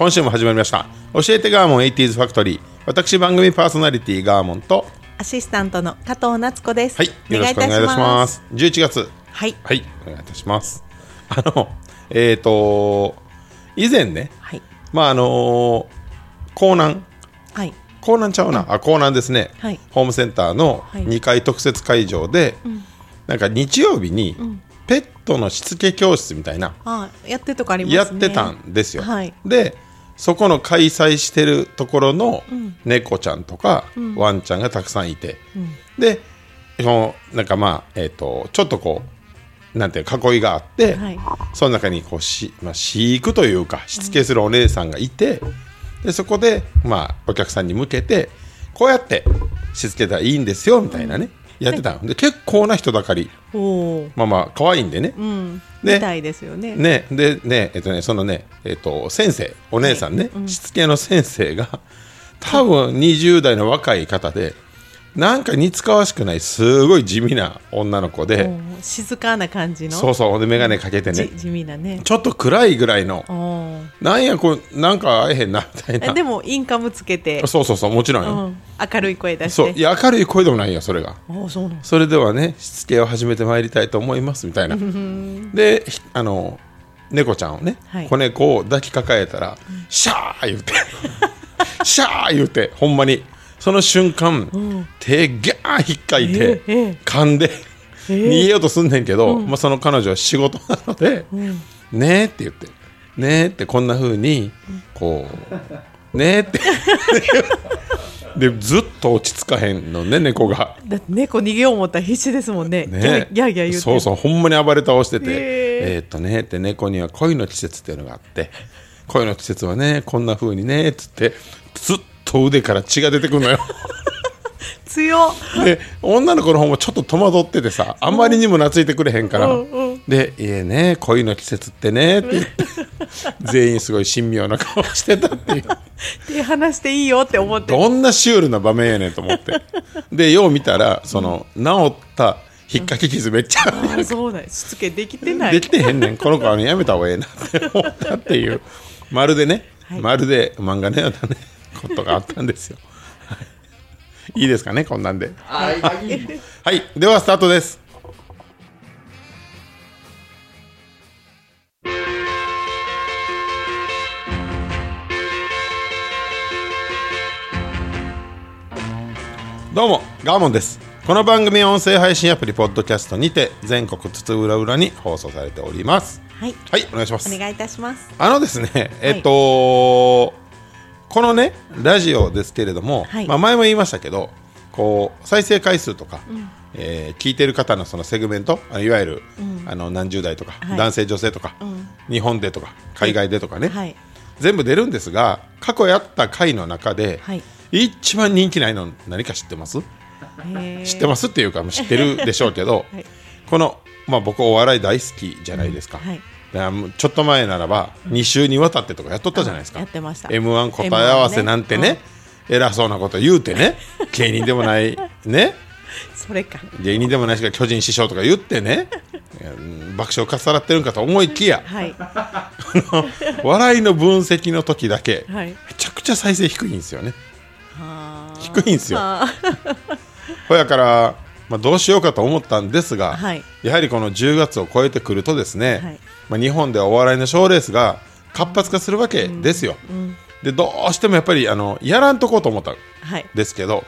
今週も始まりました。教えてガーモン 80s ファクトリー。私番組パーソナリティガーモンとアシスタントの加藤夏子です。はいよろしくお願いいたします。11月。はい。はいお願いいたします。あのえっ、と以前ねはい。まああの江南。はい。江南ちゃうな、あ江南ですね、はい。ホームセンターのはい。2階特設会場で、なんか日曜日にペットのしつけ教室みたいな、あ、やってるとこありますね。やってたんですよ、はい。でそこの開催してるところの猫ちゃんとか、ワンちゃんがたくさんいて、でそのなんかまあえっ、とちょっとこうなんていうか囲いがあって、はい。その中にこうし、まあ、飼育というかしつけするお姉さんがいて、でそこで、まあ、お客さんに向けてこうやってしつけたらいいんですよみたいなね、やってたので結構な人だかり。まあまあ可愛いんでね、うん。でみたいですよね。ねでねえっとねそのねえっと先生お姉さんね、しつけの先生が多分20代の若い方でなんか似つかわしくないすごい地味な女の子で、静かな感じの？そうそうで眼鏡かけてね。じ地味なね。ちょっと暗いぐらいの。なんやこれなんか会えへんなみたいな。えでもインカムつけて、そうそうそうもちろんよ、うん、明るい声出して。そういや明るい声でもないよそれが。あそう。それではねしつけを始めてまいりたいと思いますみたいな。でひあの猫ちゃんをね、はい。子猫を抱きかかえたら、シャー言うて。シャー言うてほんまにその瞬間、手ギャー引っかいて、ええええ。噛んで、逃げようとすんねんけど、まあ、その彼女は仕事なので、ねえって言ってねえってこんな風にこうねえってでずっと落ち着かへんのね猫が。だって猫逃げよう思ったら必死ですもんね。ね、ギャーギャー言って。そうそうほんまに暴れ倒しててへえ。ーっとねって猫には恋の季節っていうのがあって恋の季節はねこんな風にねっつってずっと腕から血が出てくるのよ。強っ。で女の子の方もちょっと戸惑っててさあまりにも懐いてくれへんからで「いえね恋の季節ってね」って言って全員すごい神妙な顔してたっていう。手離していいよって思って。どんなシュールな場面やねんと思って。でよう見たらその治った引っかき傷めっちゃあんあそうだ。しつけできてない。できてへんねん。この子あのやめた方がええなって思ったっていう。まるでね、はい。まるで漫画のようなねことがあったんですよ。はい。いいですかねこんなんで。はいではスタートです。どうもガーモンです。この番組は音声配信アプリポッドキャストにて全国津々浦々に放送されております。はい。はいお願いします。お願いいたします。あのですねえっと、このねラジオですけれども、はい。まあ、前も言いましたけどこう再生回数とか、えー聞いてる方のそのセグメントあいわゆる、あの何十代とか、はい。男性女性とか、日本でとか海外でとかね、はい。全部出るんですが過去やった回の中で、はい。一番人気ないの何か知ってます？知ってますっていうかもう知ってるでしょうけど、はい。この、まあ、僕お笑い大好きじゃないですか、ちょっと前ならば2週にわたってとかやっとったじゃないですか、やってました。m 1答え合わせなんてね偉そうなこと言うてね 芸人でもないね。それか。芸人でもないしか巨人師匠とか言ってねうん爆笑かっさらってるんかと思いきやはい。笑いの分析の時だけ、はい。めちゃくちゃ再生低いんですよね。低いんですよ。はほやから、まあ、どうしようかと思ったんですが、はい。やはりこの10月を超えてくるとですね、はい。まあ、日本ではお笑いの賞ーレースが活発化するわけですよ、でどうしてもやっぱりあのやらんとこうと思ったんはい。ですけど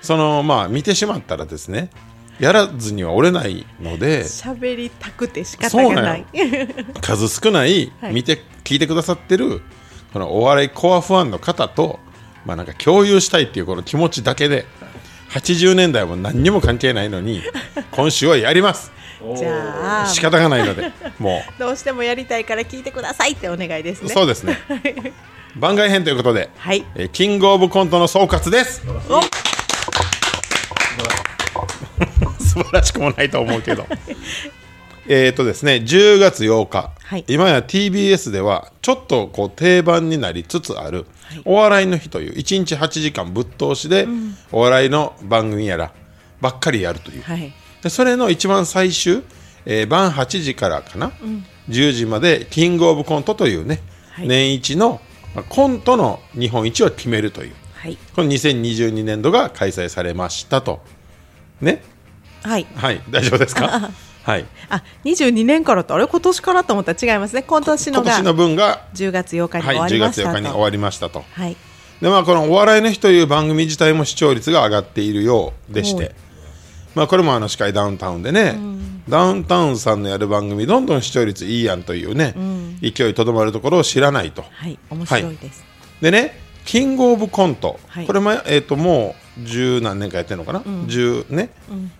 そのまあ見てしまったらですねやらずには折れないので喋りたくて仕方がなんい。数少ないはい。見て、聞いてくださってるこのお笑いコアファンの方とまあなんか共有したいっていうこの気持ちだけで80年代も何にも関係ないのに 今週はやります。じゃあ。仕方がないのでも どうしてもやりたいから聞いてくださいってお願いですうね。そうですね。番外編ということで、はい。えーキングオブコントの総括です。お。素晴らしくもないと思うけどえっとですね10月8日、はい。今や TBS ではちょっとこう定番になりつつある、お笑いの日という1日8時間ぶっ通しで、お笑いの番組やらばっかりやるという、はい。でそれの一番最終、えー晩8時からかな、10時までキングオブコントというね、はい。年一の、まあコントの日本一を決めるという。はい。この2022年度が開催されましたと。ね？はい。はい。大丈夫ですか？はい。あ22年からとあれ？今年からと思ったら違いますね。今年のが今年の分が、10月8日にはい、10終わりま月8したと。日に終わりましたと。はい。でまあこの「お笑いの日」という番組自体も視聴率が上がっているようでしはい。てまあこれもあの司会ダウンタウンでね、ダウンタウンさんのやる番組どんどん視聴率いいやんというね、勢いとどまるところを知らないと。はい。面白いです、でねキングオブコント、はい。これも、えー、ともう十何年かやってるのかな、10ね、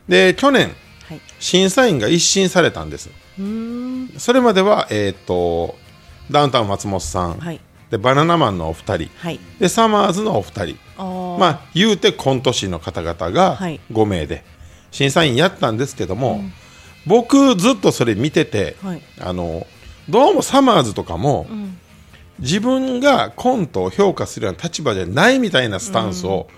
で去年はい。審査員が一新されたんです。それまでは、えー、とダウンタウン松本さん、はい。でバナナマンのお二人、はい。でサマーズのお二人。まあ言うてコント師の方々がはい。5名で審査員やったんですけども、僕ずっとそれ見てて、はい。あのどうもサマーズとかも、自分がコントを評価するような立場じゃないみたいなスタンスを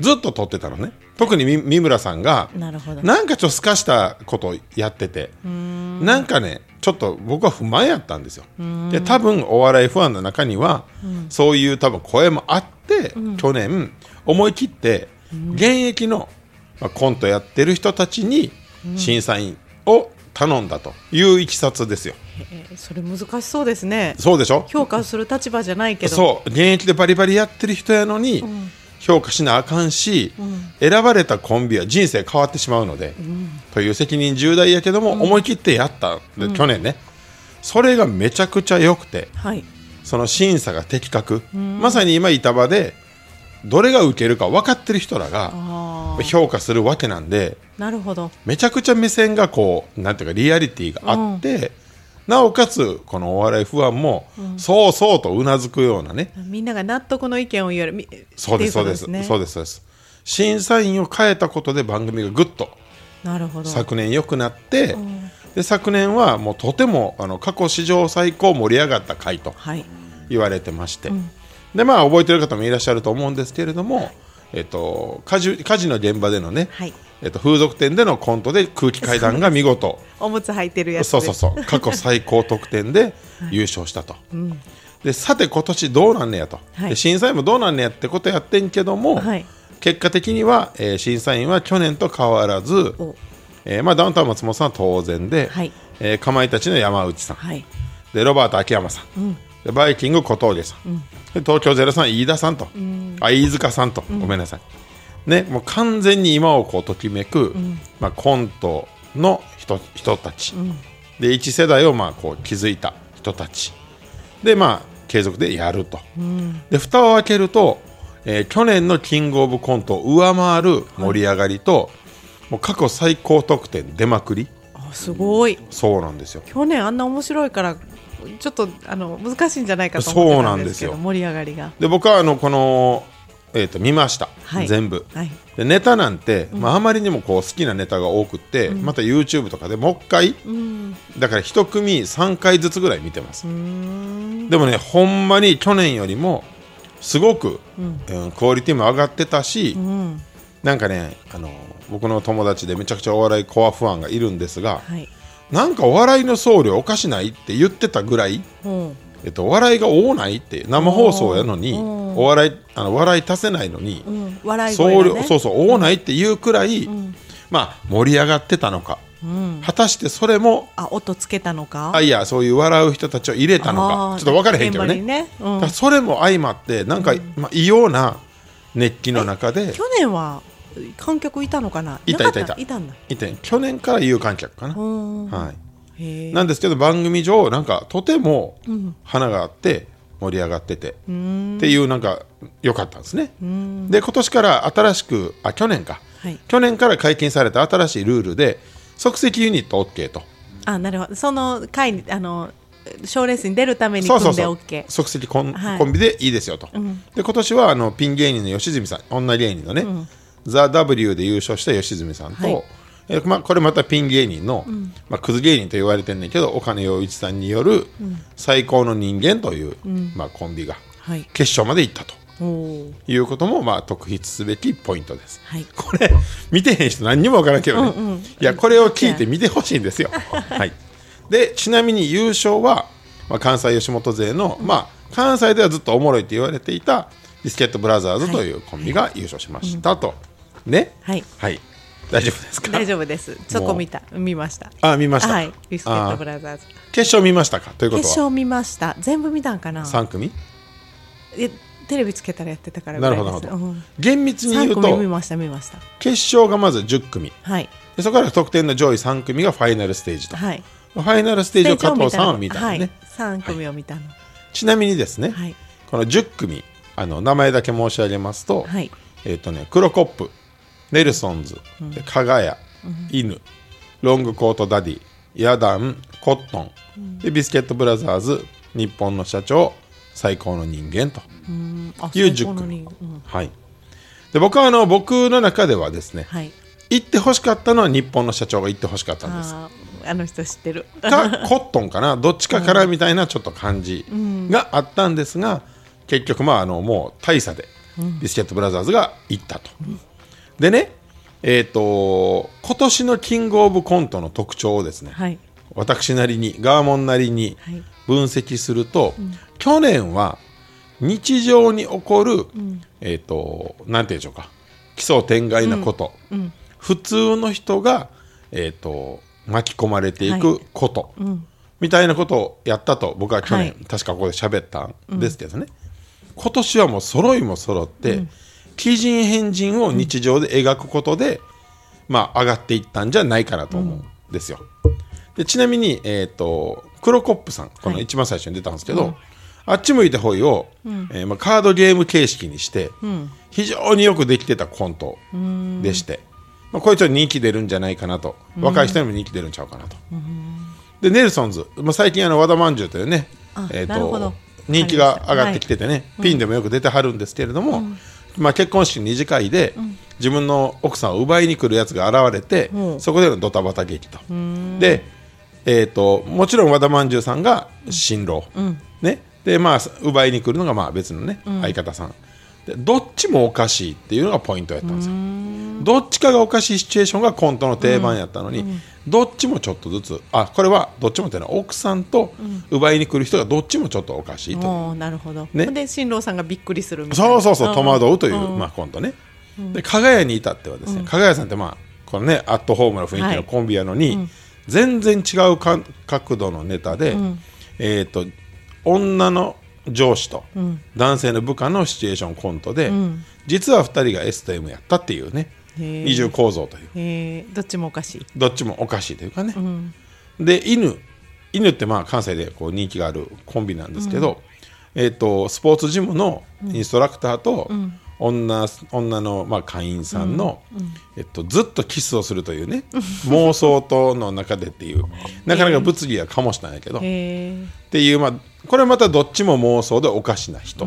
ずっと取ってたのね特にみ三村さんがなるほど。なんかちょっとすかしたことをやっててなんかねちょっと僕は不満やったんですよ。で多分お笑いファンの中には、そういう多分声もあって、去年思い切って現役の、まあ、コントやってる人たちに審査員を頼んだといういきさつですよ。えーそれ難しそうですね。そうでしょ？評価する立場じゃないけど。そう。現役でバリバリやってる人やのに、評価しなあかんし、選ばれたコンビは人生変わってしまうので、という責任重大やけども、思い切ってやったで、去年ね。それがめちゃくちゃ良くてはい。その審査が的確、まさに今板場でどれが受けるか分かってる人らがあ評価するわけなんであなるほど。めちゃくちゃ目線がこうなんていうかリアリティがあって、なおかつこのお笑いファンも、そうそうとうなずくようなね、みんなが納得の意見を言えるみそうですそうですね。そうですそうです審査員を変えたことで番組がぐっとなるほど。昨年良くなって、で昨年はもうとてもあの過去史上最高盛り上がった回とはい。言われてまして、でまあ覚えてる方もいらっしゃると思うんですけれども、えっと、火事火事の現場でのね、はいえっと、風俗店でのコントで空気階段が見事。おむつ履いてるやつ。そうそうそう。過去最高得点で優勝したと、でさて今年どうなんねやと、はい。で審査員もどうなんねやってことやってんけども、はい。結果的には、えー審査員は去年と変わらずお、えーまあ、ダウンタウン松本さんは当然で、はい。えーかまいたちの山内さん、はい。でロバート秋山さん、でバイキング小峠さん、で東京ゼロさん飯田さんと、あ飯塚さんと、ごめんなさい、ね、もう完全に今をこうときめく、まあ、コントの人人たち、で一世代をまあこう築いた人たち。でまあ継続でやると、で蓋を開けると、えー去年のキングオブコントを上回る盛り上がりと、もう過去最高得点出まくり。あすごい。そうなんですよ。去年あんな面白いからちょっとあの難しいんじゃないかと思ってたんですけどそうなんですよ。盛り上がりが。で僕はあのこの、えー、と見ました、はい。全部、はい。でネタなんて、まあ、あまりにもこう好きなネタが多くって、また YouTube とかでもう一回、だから一組3回ずつぐらい見てます。でもねほんまに去年よりもすごく、うん。クオリティも上がってたし、なんかねあの僕の友達でめちゃくちゃお笑いコアファンがいるんですが、はい。なんかお笑いの送料おかしないって言ってたぐらい、う。んえっと、お笑いが多ないって生放送やのにうんお笑いあの笑い足せないのに、うん。笑い声が、ね、そうそう多ないっていうくらい、まあ盛り上がってたのか、果たしてそれもあ音つけたのか？あいやそういう笑う人たちを入れたのか。ちょっと分からへんけどね。それも相まってなんか、まあ、異様な熱気の中で。去年は観客いたのかな？いたいたいた。いた？んだ。いて去年から有観客かな、うん。はい。なんですけど番組上なんかとても花があって盛り上がってて。っていうなんか良かったんですね。で今年から新しくあ去年か、はい。去年から解禁された新しいルールで即席ユニット OK と。あなるほど。その回にあの賞レースに出るために組でそうんそうそう OK 即席コン,、はい。コンビでいいですよと、で今年はあのピン芸人の吉住さん女芸人のね「ザ・ w で優勝した吉住さんと、はいえまあ、これまたピン芸人の、まあ、クズ芸人と言われてるんだけど岡野陽一さんによる「最高の人間」という、まあ、コンビがはい。決勝まで行ったと。いうことも、まあ、特筆すべきポイントです。はい。これ見てへん人何にも分からんけどね、いやこれを聞いて見てほしいんですよ。はい、でちなみに優勝は、まあ、関西吉本勢の、まあ、関西ではずっとおもろいと言われていたビスケットブラザーズというコンビが優勝しましたと。ね、はい大丈夫ですか？大丈夫です。そこ見た。見ました。あ見ました、はい。ビスケットブラザーズ。決勝見ましたか？ということは？決勝見ました。全部見たんかな？3組？えテレビつけたらやってたからないるほどなるほど、です。うん。厳密に言う3組見とました見ました。決勝がまず10組。はい。でそこから得点の上位3組がファイナルステージと、はい。ファイナルステージを加藤さんは見たんでね、はい、3組を見たの。ちなみにですね、はい。この10組あの名前だけ申し上げますと,、はい。えっとね、クロコップネルソンズ、で加賀谷、犬ロングコートダディヤダンコットン、でビスケットブラザーズ日本の社長最高の人間と。あいう10最高の組、はい、で僕はあの僕の中ではですね、はい。行ってほしかったのは日本の社長が行ってほしかったんです。あの人知ってる。かコットンかな？どっちかからみたいなちょっと感じがあったんですが、結局まああのもう大差でビスケットブラザーズが行ったと、でねえっ、と今年のキングオブコントの特徴をですね、はい。私なりにガーモンなりにはい。分析すると、去年は日常に起こる、えっ、となんていうんでしょうか奇想天外なこと、普通の人が、えー、と巻き込まれていくこと、みたいなことをやったと僕は去年、はい。確かここで喋ったんですけどね、今年はもう揃いも揃って、奇人変人を日常で描くことで、まあ、上がっていったんじゃないかなと思うんですよ。でちなみに、えー、とクロコップさんこの一番最初に出たんですけど、あっち向いてほいを、えーまあ、カードゲーム形式にして、非常によくできてたコントでして、まあ、これちょっと人気出るんじゃないかなと、若い人にも人気出るんちゃうかなと。でネルソンズ、まあ、最近あの和田まんじゅうというねあ、えーと人気が上がってきててね、ピンでもよく出てはるんですけれども、まあ、結婚式の二次会で、自分の奥さんを奪いに来るやつが現れて、そこでのドタバタ劇と。で、えー、ともちろん和田まんじゅうさんが新郎、ね。でまあ、奪いに来るのがまあ別のね、相方さんでどっちもおかしいっていうのがポイントやったんですよ。どっちかがおかしいシチュエーションがコントの定番やったのに、どっちもちょっとずつあこれはどっちもっていうのは奥さんと奪いに来る人がどっちもちょっとおかしいと。なるほど、ね。で新郎さんがびっくりするみたいな。そうそうそう戸惑うという、ん。まあ、コントね、で加賀屋に至ってはですね、加賀屋さんってまあこのねアットホームな雰囲気のコンビやのに、全然違うか角度のネタで、えっ、と女の上司と男性の部下のシチュエーションコントで、実は2人が S と M やったっていうね。二重構造という。え。ーどっちもおかしい。どっちもおかしいというかね、で犬犬ってまあ関西でこう人気があるコンビなんですけど、えー、とスポーツジムのインストラクターと女,、女のまあ会員さんの、えっと、ずっとキスをするというね妄想との中でっていうなかなか物議は醸したんやけど、っていう、まあ、これまたどっちも妄想でおかしな人、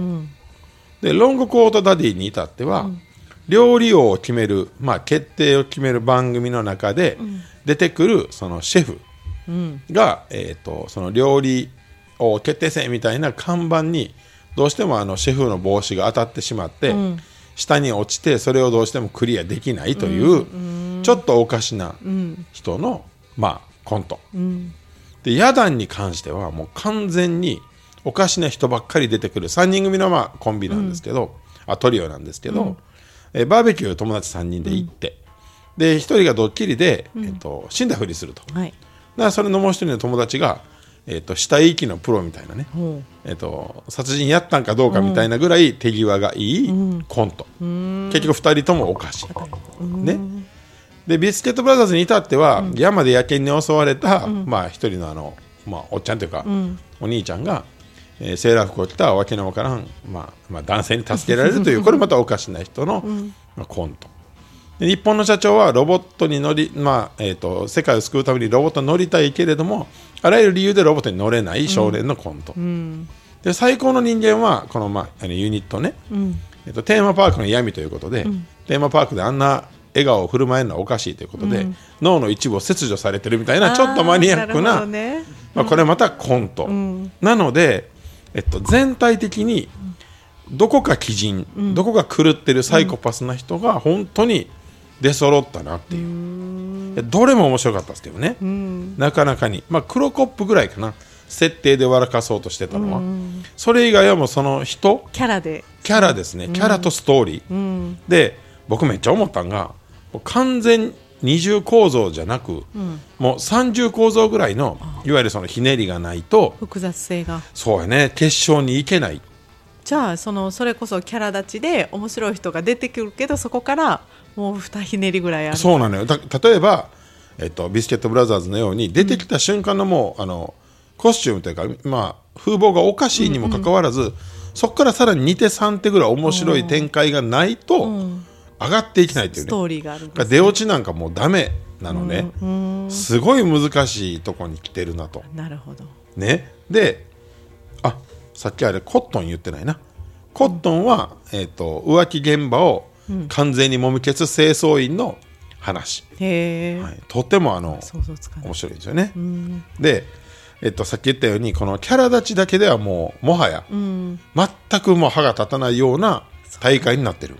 でロングコートダディに至っては、料理王を決める、まあ、決定を決める番組の中で出てくるそのシェフが、えー、とその料理を決定せみたいな看板にどうしてもあのシェフの帽子が当たってしまって、下に落ちてそれをどうしてもクリアできないという、ちょっとおかしな人の、まあ、コント。でヤダンに関してはもう完全におかしな人ばっかり出てくる。3人組のまあコンビなんですけど、あトリオなんですけど、えーバーベキュー友達3人で行って、で1人がドッキリで、えっと死んだふりすると。はい。だからそれのもう一人の友達が、えっと死体遺棄のプロみたいなね、ほえっと殺人やったんかどうかみたいなぐらい手際がいいコント、結局2人ともおかしい、ね、でビスケットブラザーズに至っては、山で野犬に襲われた、まあ、一人のあの、まあ、おっちゃんというか、お兄ちゃんが、えーセーラー服を着たわけのわからん、まあまあ、男性に助けられるという これまたおかしな人の、まあ、コント。で日本の社長はロボットに乗り、まあえー、と世界を救うためにロボットに乗りたいけれどもあらゆる理由でロボットに乗れない少年のコント、で最高の人間はこの,、まあ、あのユニットね、えっと、テーマパークの闇ということで、テーマパークであんな笑顔を振る舞えるのはおかしいということで、脳の一部を切除されてるみたいなちょっとマニアックなね。まあ、これまたコント、なので、えっと、全体的にどこか鬼人、どこか狂ってるサイコパスな人が本当に出揃ったなっていう、でどれも面白かったですけどね、なかなかに、まあ、黒コップぐらいかな。設定で笑かそうとしてたのは、それ以外はもうその人。キャラで。キャラですね、キャラとストーリー、で僕めっちゃ思ったんがもう完全二重構造じゃなく、もう三重構造ぐらいのいわゆるそのひねりがないと複雑性が。そうやね。決勝に行けない。じゃあそのそれこそキャラ立ちで面白い人が出てくるけどそこからもう二ひねりぐらいある。そうなのよ。だ例えば、えっと、ビスケットブラザーズのように出てきた瞬間のもう、あのコスチュームというか、まあ、風貌がおかしいにもかかわらず、そこからさらに2手3手ぐらい面白い展開がないと、上がっていけないっていうね。ストーリーがある出落ちなんかもうダメなのね、すごい難しいとこに来てるなと。なるほど。ね。であさっきあれコットン言ってないな。コットンは、えー、と浮気現場を完全にもみ消す清掃員の話、へえ、はい、とってもあの面白いですよね、で、えっと、さっき言ったようにこのキャラ立ちだけではもうもはや、全くもう歯が立たないような大会になってる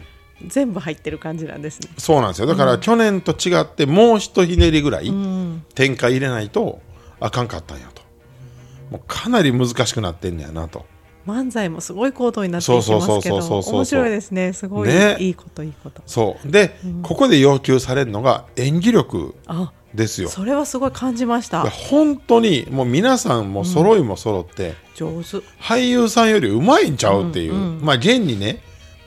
全部入ってる感じなんですね。そうなんですよ。だから去年と違ってもうひとひねりぐらい展開入れないとあかんかったんやと。もうかなり難しくなってんねやなと。漫才もすごい高度になっていきますけど面白いですね。すごい、ね。いいこといいこと。そう。で、ここで要求されるのが演技力あですよ。それはすごい感じました。本当にもう皆さんも揃いも揃って、上手。俳優さんよりうまいんちゃうっていう、まあ現にね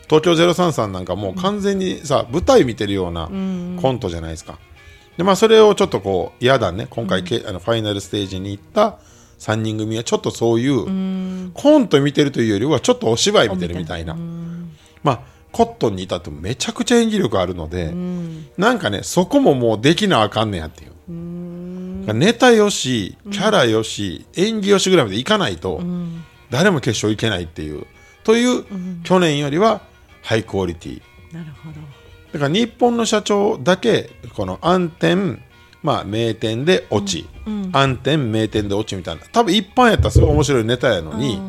東京03さんなんかもう完全にさ、舞台見てるようなコントじゃないですか、でまあそれをちょっとこう嫌だね。今回け、あのファイナルステージに行った3人組はちょっとそういう、コント見てるというよりはちょっとお芝居見てるみたいな、まあコットンに至ってもめちゃくちゃ演技力あるので、なんかねそこももうできなあかんねやっていう。ネタよしキャラよし、演技よしぐらいまでいかないと、誰も決勝いけないっていう。という、去年よりはハイクオリティなるほど。だから日本の社長だけこの暗点まあ名店で落ち、暗点名店で落ちみたいな。多分一般やったらすごい面白いネタやのに、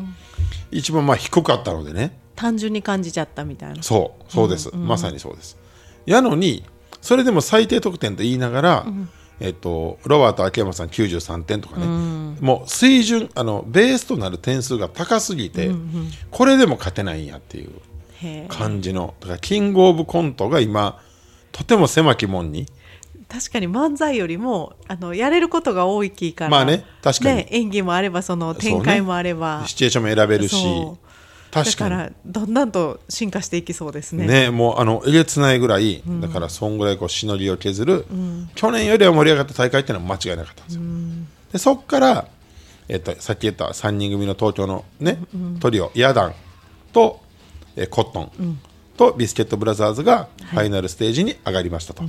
一番まあ低かったのでね。単純に感じちゃったみたいな。そうそうです、まさにそうです。やのにそれでも最低得点と言いながら、えっと、ロバート秋山さん93点とかね、もう水準あのベースとなる点数が高すぎて、これでも勝てないんやっていう感じの。だからキングオブコントが今とても狭き門に。確かに漫才よりもあのやれることが多いきから、まあね確かに。ね演技もあればその展開もあれば。シチュエーションも選べるし確かに。らだんだんと進化していきそうですね。ね、もうあのえげつないぐらい、だからそんぐらいこうしのりを削る、去年よりは盛り上がった大会っていうのは間違いなかったんですよ。でそこから、えっと、さっき言った3人組の東京の、ねトリオヤダンと、えコットン、とビスケットブラザーズがファイナルステージに上がりましたと。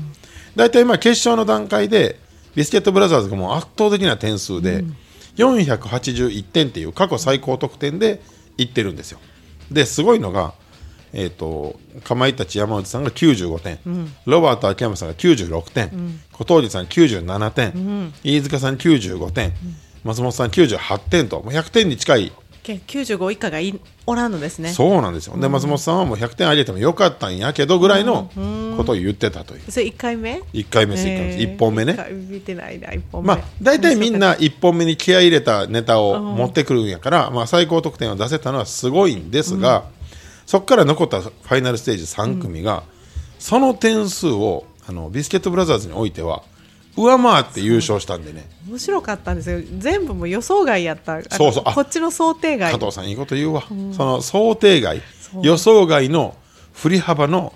大体まあ決勝の段階でビスケットブラザーズがもう圧倒的な点数で、481点っていう過去最高得点でいってるんですよ。ですごいのが、えー、とかまいたち山内さんが95点、ロバート秋山さんが96点、小峠さん97点、飯塚さん95点、松本さん98点ともう100点に近いけ95以下がいおらんのですね。そうなんですよ、で松本さんはもう100点上げてもよかったんやけどぐらいのことを言ってたという、それ1回目？1回目です。1回目です1本目ね。見てないな1本目。まあ、大体みんな1本目に気合い入れたネタを持ってくるんやから、まあ、最高得点を出せたのはすごいんですが、そこから残ったファイナルステージ3組が、その点数をあのビスケットブラザーズにおいては上回って優勝したんでね。面白かったんですよ。全部もう予想外やった。そうそう。あこっちの想定外。加藤さんいいこと言うわ、その想定外。予想外の振り幅の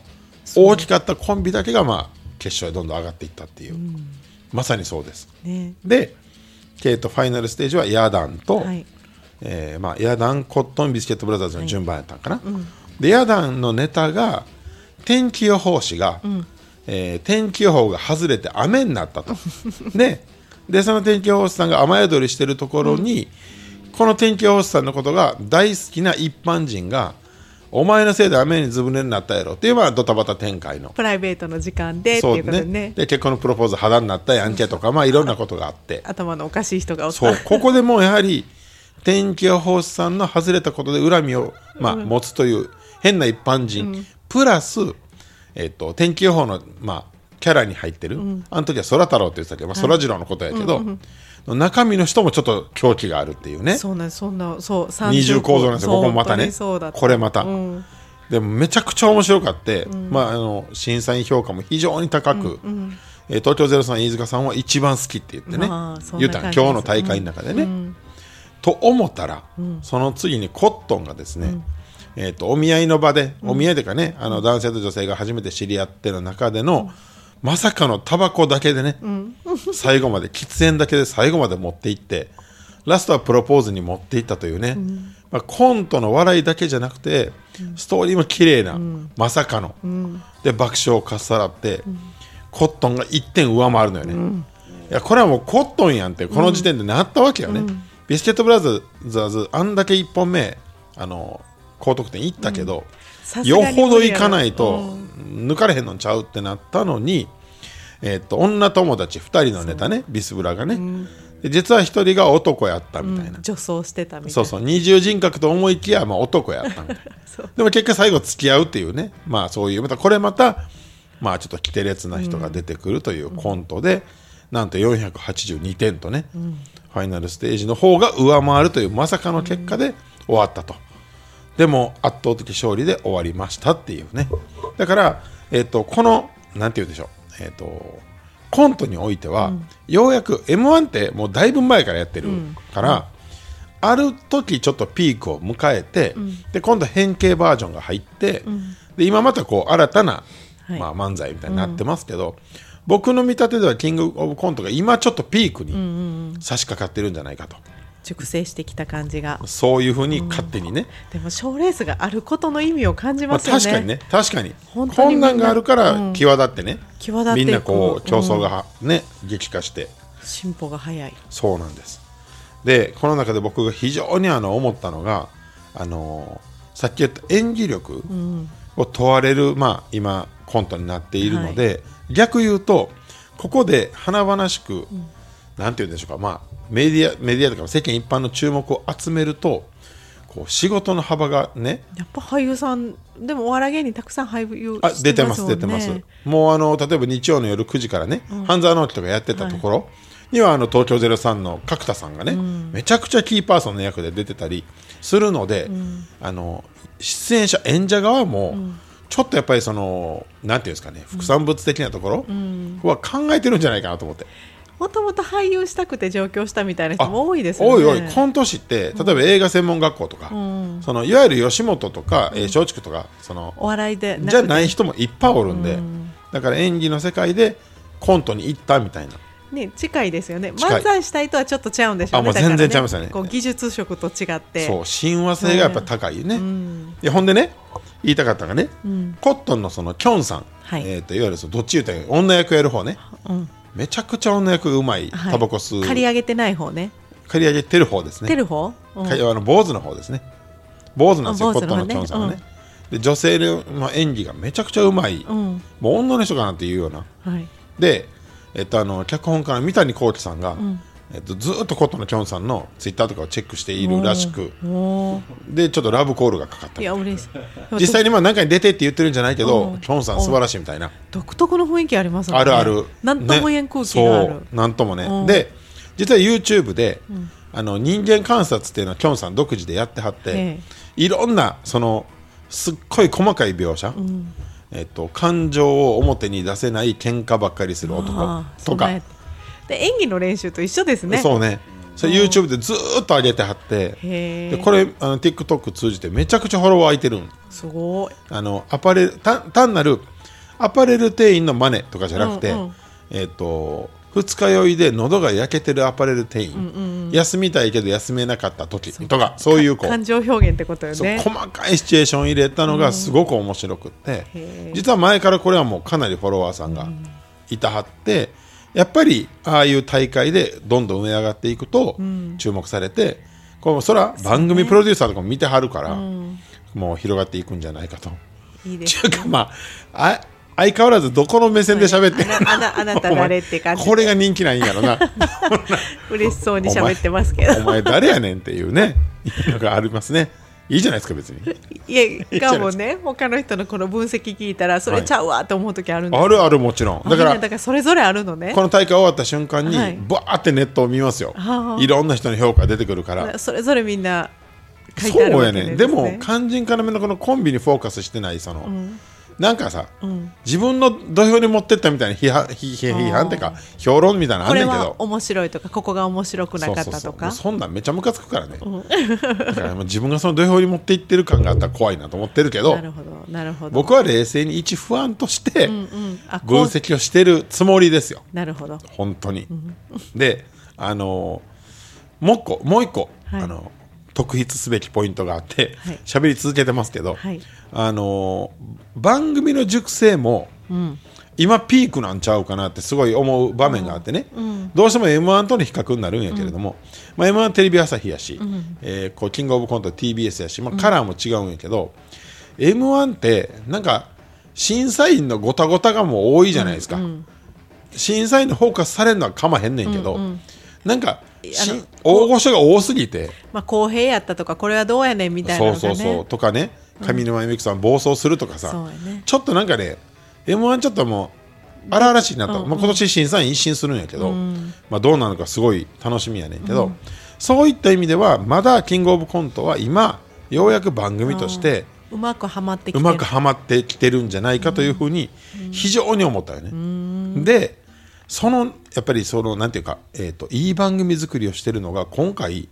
大きかったコンビだけが、まあ、決勝へどんどん上がっていったっていう、まさにそうです。ね。で、ケイトファイナルステージはヤダンと、はい。えーまあ、ヤダンコットンビスケットブラザーズの順番やったんかな、でヤダンのネタが天気予報士が、えー天気予報が外れて雨になったと。ね。でその天気予報士さんが雨宿りしてるところに、この天気予報士さんのことが大好きな一般人がお前のせいで雨にずぶ濡れになったやろ。っていうのはドタバタ展開の。プライベートの時間でってそいううことでねね。で結婚のプロポーズ肌になったやんけとかまあいろんなことがあって。頭のおかしい人がおった。そう。ここでもうやはり天気予報士さんの外れたことで恨みを、まあ、持つという変な一般人、プラス、えっと天気予報の、まあ、キャラに入ってる、あの時は空太郎って言ってたけど、まあ、空次郎のことやけど、中身の人もちょっと狂気があるっていうね。そうなんそんなそう二重構造なんですよ。ここもまたね。これまた、うん。でもめちゃくちゃ面白かって、まあ、あの審査員評価も非常に高く、えー東京03飯塚さんは一番好きって言ってね、まあ言ったのな感じです今日の大会の中でね。と思ったら、その次にコットンがですね、えー、とお見合いの場で、お見合いというかねあの男性と女性が初めて知り合っての中での、まさかのタバコだけでね、最後まで喫煙だけで最後まで持っていってラストはプロポーズに持っていったというね、まあ、コントの笑いだけじゃなくて、ストーリーも綺麗な、まさかの、で爆笑をかっさらって、コットンが1点上回るのよね、いやこれはもうコットンやんってこの時点でなったわけよね、ビスケットブラザーズあんだけ1本目あの高得点いったけど、さすがよほどいかないと抜かれへんのんちゃうってなったのに、えっと女友達2人のネタねビスブラがね、で実は1人が男やったみたいな、女装してたみたいな。そうそう二重人格と思いきや、まあ、男やったみたいな。でも結果最後付き合うっていうね。まあそういうまたこれまたまあちょっと奇て烈な人が出てくるというコントで、なんと482点とね、ファイナルステージの方が上回るというまさかの結果で終わったと、でも圧倒的勝利で終わりましたっていうね。だから、えっとこのなんて言うんでしょう。えっ、とコントにおいては、ようやく m 1ってもうだいぶ前からやってるから、ある時ちょっとピークを迎えて、で今度変形バージョンが入って、で今またこう新たな、はい。まあ、漫才みたいになってますけど、僕の見立てではキングオブコントが今ちょっとピークに差し掛かってるんじゃないかと、熟成してきた感じが。そういうふうに勝手にね、でも賞レースがあることの意味を感じますよね,、確かにね。確かに。困難があるから際立ってね、際立ってみんなこう競争がはね、激化して。進歩が早い。そうなんです。でこの中で僕が非常にあの思ったのがあのさっき言った演技力を問われる、まあ、今コントになっているので、逆言うとここで華々しく、なんて言うんでしょうか、まあ、メディアメディアとか世間一般の注目を集めるとこう仕事の幅がねやっぱ俳優さんでもお笑い芸人たくさん俳優あして出てます出てます。もうあの例えば日曜の夜9時からね、半沢直樹とかやってたところには、あの東京03の角田さんがね、めちゃくちゃキーパーソンの役で出てたりするので、あの出演者演者側も、ちょっとやっぱりそのなんていうんですかね副産物的なところは考えてるんじゃないかなと思って。もともと俳優したくて上京したみたいな人も多いですよね。おいおいコント師って例えば映画専門学校とか、そのいわゆる吉本とかえー松竹とかそのお笑いでじゃない人もいっぱいおるんで、だから演技の世界でコントに行ったみたいな。ね近いですよね。漫才したいとはちょっと違うんでしょうね。あもう全然違いますよね。こう技術職と違って。そう親和性がやっぱ高いよね、でほんでね言いたかったのがね、コットンのそのキョンさん、はい。えー、といわゆるそのどっち言うたらいい女役やる方ね、うんめちゃくちゃ女役うまい、はい。タバコ吸う。刈り上げてない方ね。刈り上げてる方ですね。出る方、うん。かあの坊主の方ですね。坊主なんですよあコットンの方ねのキョンさんはね、で女性のまあ演技がめちゃくちゃうまい、うん。もう女の人かなっていうような。はい。で、えっと、あの脚本家の三谷幸喜さんが、えっと、ずっとコットンのキョンさんのツイッターとかをチェックしているらしく。でちょっとラブコールがかかった。いや嬉しい。実際にまあ何かに出てって言ってるんじゃないけど、キョンさん素晴らしいみたいな、独特の雰囲気ありますね。あるある。なんとも言えん空気がある、ね、そうなんともね、うん。で実は YouTube で、あの人間観察っていうのはキョンさん独自でやってはって、えいろんなそのすっごい細かい描写、えっと、感情を表に出せない喧嘩ばっかりする男とかで演技の練習と一緒ですね。そうね。それ YouTube でずーっと上げてはってでこれあの TikTok 通じてめちゃくちゃフォロワー空いてるん。すごい。あのアパレル単単なるアパレル店員のマネとかじゃなくて、うんうん。えっ、と二日酔いで喉が焼けてるアパレル店員、休みたいけど休めなかった時とかそういうこう感情表現ってことよね。細かいシチュエーション入れたのがすごく面白くって、実は前からこれはもうかなりフォロワーさんがいたはって、やっぱりああいう大会でどんどん上上がっていくと注目されて、こうそら番組プロデューサーとかも見てはるから、もう広がっていくんじゃないかと。いいですちゅうかまああ相変わらずどこの目線で喋ってんのあなあなあなた誰って感じで。これが人気なんやろな。嬉しそうに喋ってますけど。お前誰やねんっていうねいうのがありますねいいじゃないですか別に。いやか。もね。他の人のこの分析聞いたらそれちゃうわと思う時あるんですあるあるもちろん。だからだからそれぞれあるのね。この大会終わった瞬間にはい。バーってネットを見ますよ、はあ。いろんな人の評価出てくるから。それぞれみんな書いてあるそうわけでやねですも肝心要のこのコンビにフォーカスしてないその、なんかさ、自分の土俵に持ってったみたいな批判批判っていうか評論みたいなのあんねんけど。面白いとかここが面白くなかったとか？うそんなんめちゃムカつくからね、だからもう自分がその土俵に持っていってる感があったら怖いなと思ってるけどなるほどなるほど。僕は冷静に一不安として分析をしてるつもりですよ。なるほど。本当に、であのもう一個もう一個、はい。あの特筆すべきポイントがあってはい。喋、り続けてますけど、はいあの番組の熟成も、今ピークなんちゃうかなってすごい思う場面があってね、どうしても m 1との比較になるんやけれども、まあ、m 1テレビ朝日やし、えーこうキングオブコント TBS やし、まあ、カラーも違うんやけど、m 1ってなんか審査員のごたごたがもう多いじゃないですか、審査員のフォーカスされるのはかまへんねんけど、なんかしあの大御所が多すぎて。まあ公平やったとかこれはどうやねんみたいなね。そうそうそうとかね上沼恵美子さん暴走するとかさ、ね。ちょっとなんかね m 1ちょっともう荒々しいなと、まあ、今年審査員一新するんやけど、まあ、どうなのかすごい楽しみやねんけど、そういった意味ではまだキングオブコントは今ようやく番組としてうまくはまってきてうまくはまってきてるんじゃないかというふうに非常に思ったよね。でそのやっぱりそのなんていうか、えー、といい番組作りをしてるのが今回、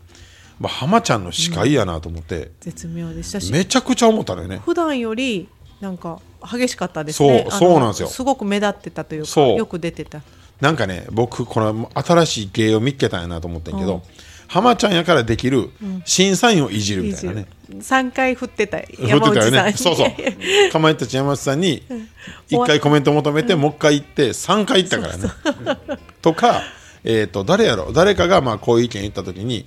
まあ、浜ちゃんの司会やなと思って、絶妙でしたし。めちゃくちゃ思ったのよね。普段よりなんか激しかったですね。そうそうなんですよ。すごく目立ってたというかそう。よく出てた。なんかね僕この新しい芸を見っけたんやなと思ってんけど、浜ちゃんやからできる審査員をいじるみたいなね、3回振ってた。振ってたよ山内さんに。ねそうそう。かまいたち山内さんに1回コメント求めて、もう1回行って3回行ったからね。とか、えー、と誰やろ誰かがまあこういう意見言った時に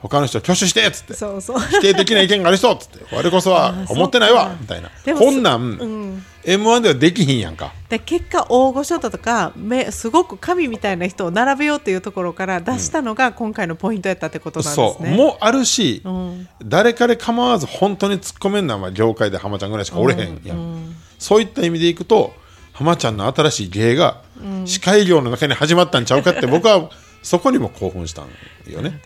他の人挙手してっつって。そうそう。否定的な意見がありそうっつって。我こそは思ってないわみたいな。こん。なん、m 1ではできひんやんか。で結果大御所だとかめすごく神みたいな人を並べようっていうところから出したのが今回のポイントやったってことなんですね。そう。もあるし、ん。誰かで構わず本当に突っ込めんのはまあ業界で浜ちゃんぐらいしかおれへんやん、そういった意味でいくと浜ちゃんの新しい芸が司会業の中に始まったんちゃうかって僕はそこにも興奮したんよね。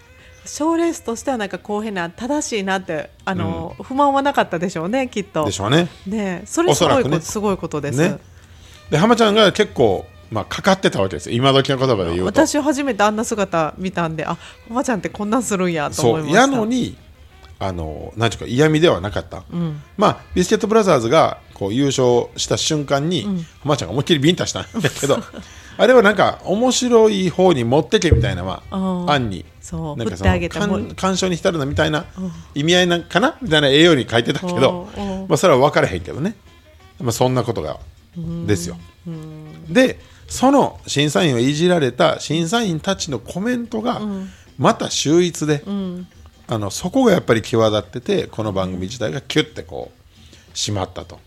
賞レースとしてはなんか公平な正しいなってあの、不満はなかったでしょうねきっと。でしょうね。ねそれすごいねすごいことです。ねで浜ちゃんが結構、まあ、かかってたわけですよ今時の言葉で言うと。私初めてあんな姿見たんであおばちゃんってこんなんするんやと思そいうました。やのにあのなんていうか嫌味ではなかった、まあビスケットブラザーズがこう優勝した瞬間に、浜ちゃんが思いっきりビンタしたんやけど あれはなんか面白い方に持ってけみたいなまうんあ案に。そう。なんかそのも。う感感傷に浸るなみたいな意味合いなんかな？みたいな栄養に書いてたけどうん。うんまあそれは分からへんけどね、まあ、そんなことがですよ。でその審査員をいじられた審査員たちのコメントがまた秀逸で、あのそこがやっぱり際立っててこの番組自体がキュッてこう締まったと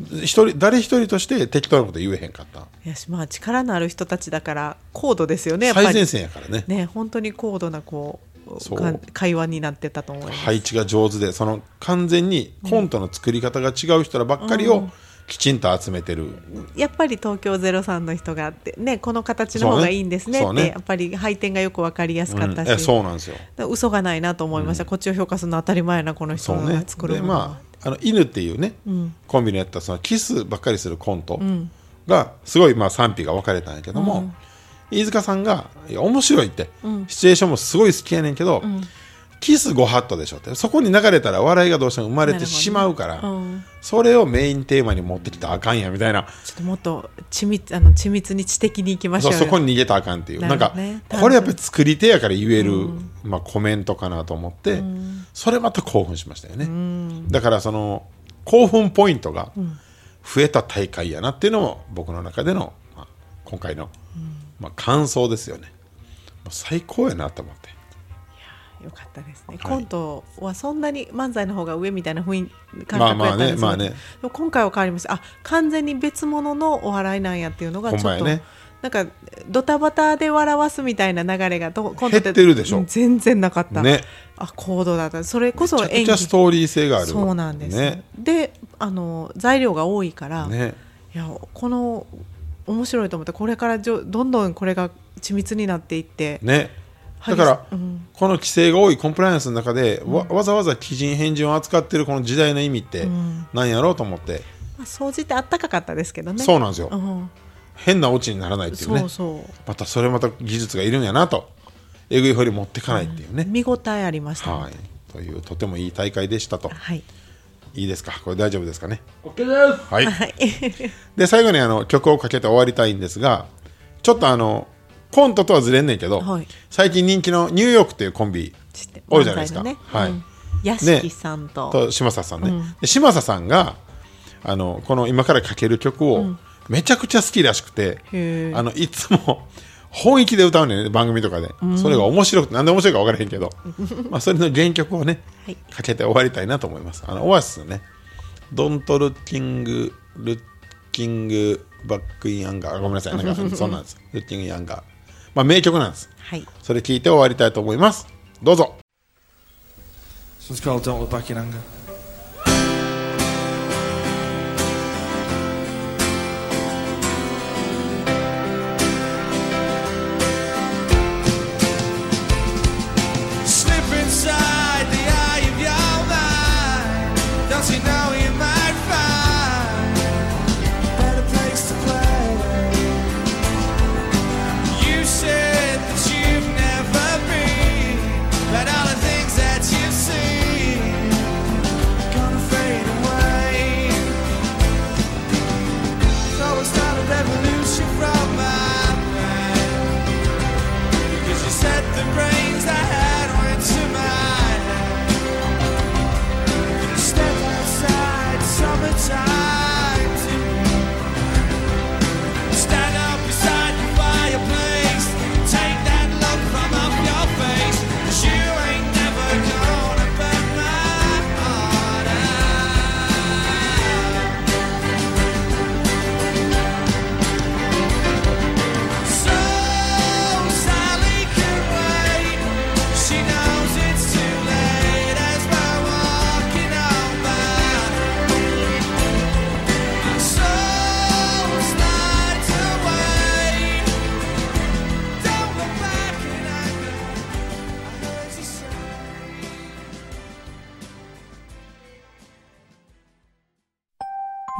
一人誰一人として適当なこと言えへんかった。いやしまあ力のある人たちだから高度ですよね最前線やからね。ね本当に高度なこうそう。か会話になってたと思います。配置が上手でその完全にコントの作り方が違う人らばっかりをきちんと集めてる、やっぱり東京03の人があってねこの形の方がいいんですねってやっぱり配点がよく分かりやすかったし、うん。えそうなんですよ。嘘がないなと思いました、こっちを評価するの当たり前やなこの人が作るものは。まああの犬っていうね、コンビのやったそのキスばっかりするコントがすごいまあ賛否が分かれたんやけども、飯塚さんがいや面白いって、シチュエーションもすごい好きやねんけど、キスご法度でしょって。そこに流れたら笑いがどうしても生まれてしまうから、うん。それをメインテーマに持ってきたらあかんやみたいな。ちょっともっと緻密あの緻密に知的にいきましょそうそこに逃げたらあかんっていう。ななるんかこれやっぱり作り手やから言える、まあ、コメントかなと思って、それまた興奮しましたよね、だからその興奮ポイントが増えた大会やなっていうのも僕の中での、まあ、今回の、まあ、感想ですよね。最高やなと思ってよかったですね、はい。コントはそんなに漫才の方が上みたいな雰囲気感覚やったんですよね。まあねでも今回は変わりましたあ完全に別物のお笑いなんやっていうのがちょっと、ね。なんかドタバタで笑わすみたいな流れがどコント減ってるでしょ。うん全然なかった、ね。あ行動だった。それこそ演技。ストーリー性があるそうなんです、ね。であの材料が多いから、ね。いやこの面白いと思ってこれからじょどんどんこれが緻密になっていって、ねだから、うん。この規制が多いコンプライアンスの中で、わわざわざ基人変人を扱ってるこの時代の意味ってん。なんやろうと思って、まあ、掃除ってあったかかったですけどね。そうなんですよ、うん。変なオチにならないっていうね。そうそう。またそれまた技術がいるんやなと。えぐい掘り持っていかないっていうね、見応えありました。ね、はい。というとてもいい大会でしたと。はい。いいですか？これ大丈夫ですかね？OK です。はい。はい。で最後にあの曲をかけて終わりたいんですがちょっとあのコントとはずれんねんけど、はい。最近人気のニューヨークっていうコンビ知って多いじゃないですか。漫才のね。はい。うん。屋敷さんと,、と嶋佐さんね、で嶋佐さんがあのこの今からかける曲をめちゃくちゃ好きらしくて、へー。あのいつも本気で歌うねんね番組とかで、それが面白くてなんで面白いか分からへんけど。まあそれの原曲をね、はい。かけて終わりたいなと思います。あのオアシスのね「ドントルッキングルッキングバックインアンガー」ごめんなさい。なんかそんなんです。 Looking in Anger ま、名曲なんです、それ聞いて終わりたいと思います。どうぞ。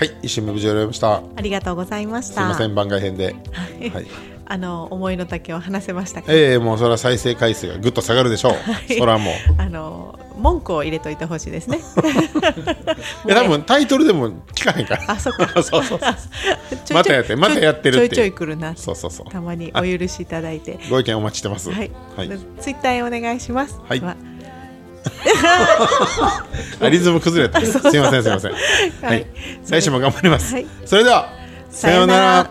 はい一瞬目無事終わりました。ありがとうございました。すいません番外編で。はい。あの思いの丈を話せましたか、ええもうそれは再生回数がぐっと下がるでしょう、い。それはもう。あの文句を入れといてほしいですね。いや多分タイトルでも聞かへんから。あそっか。そうそうそう。またやってまたやってるちょいちょい来るな。そうそうそう。たまにお許しいただいて。ご意見お待ちしてます。はい、はい。ツイッターへお願いします。はい。はあリズム崩れた。すいませんすいません。はい、はい。来週も頑張ります、はい。それではさようなら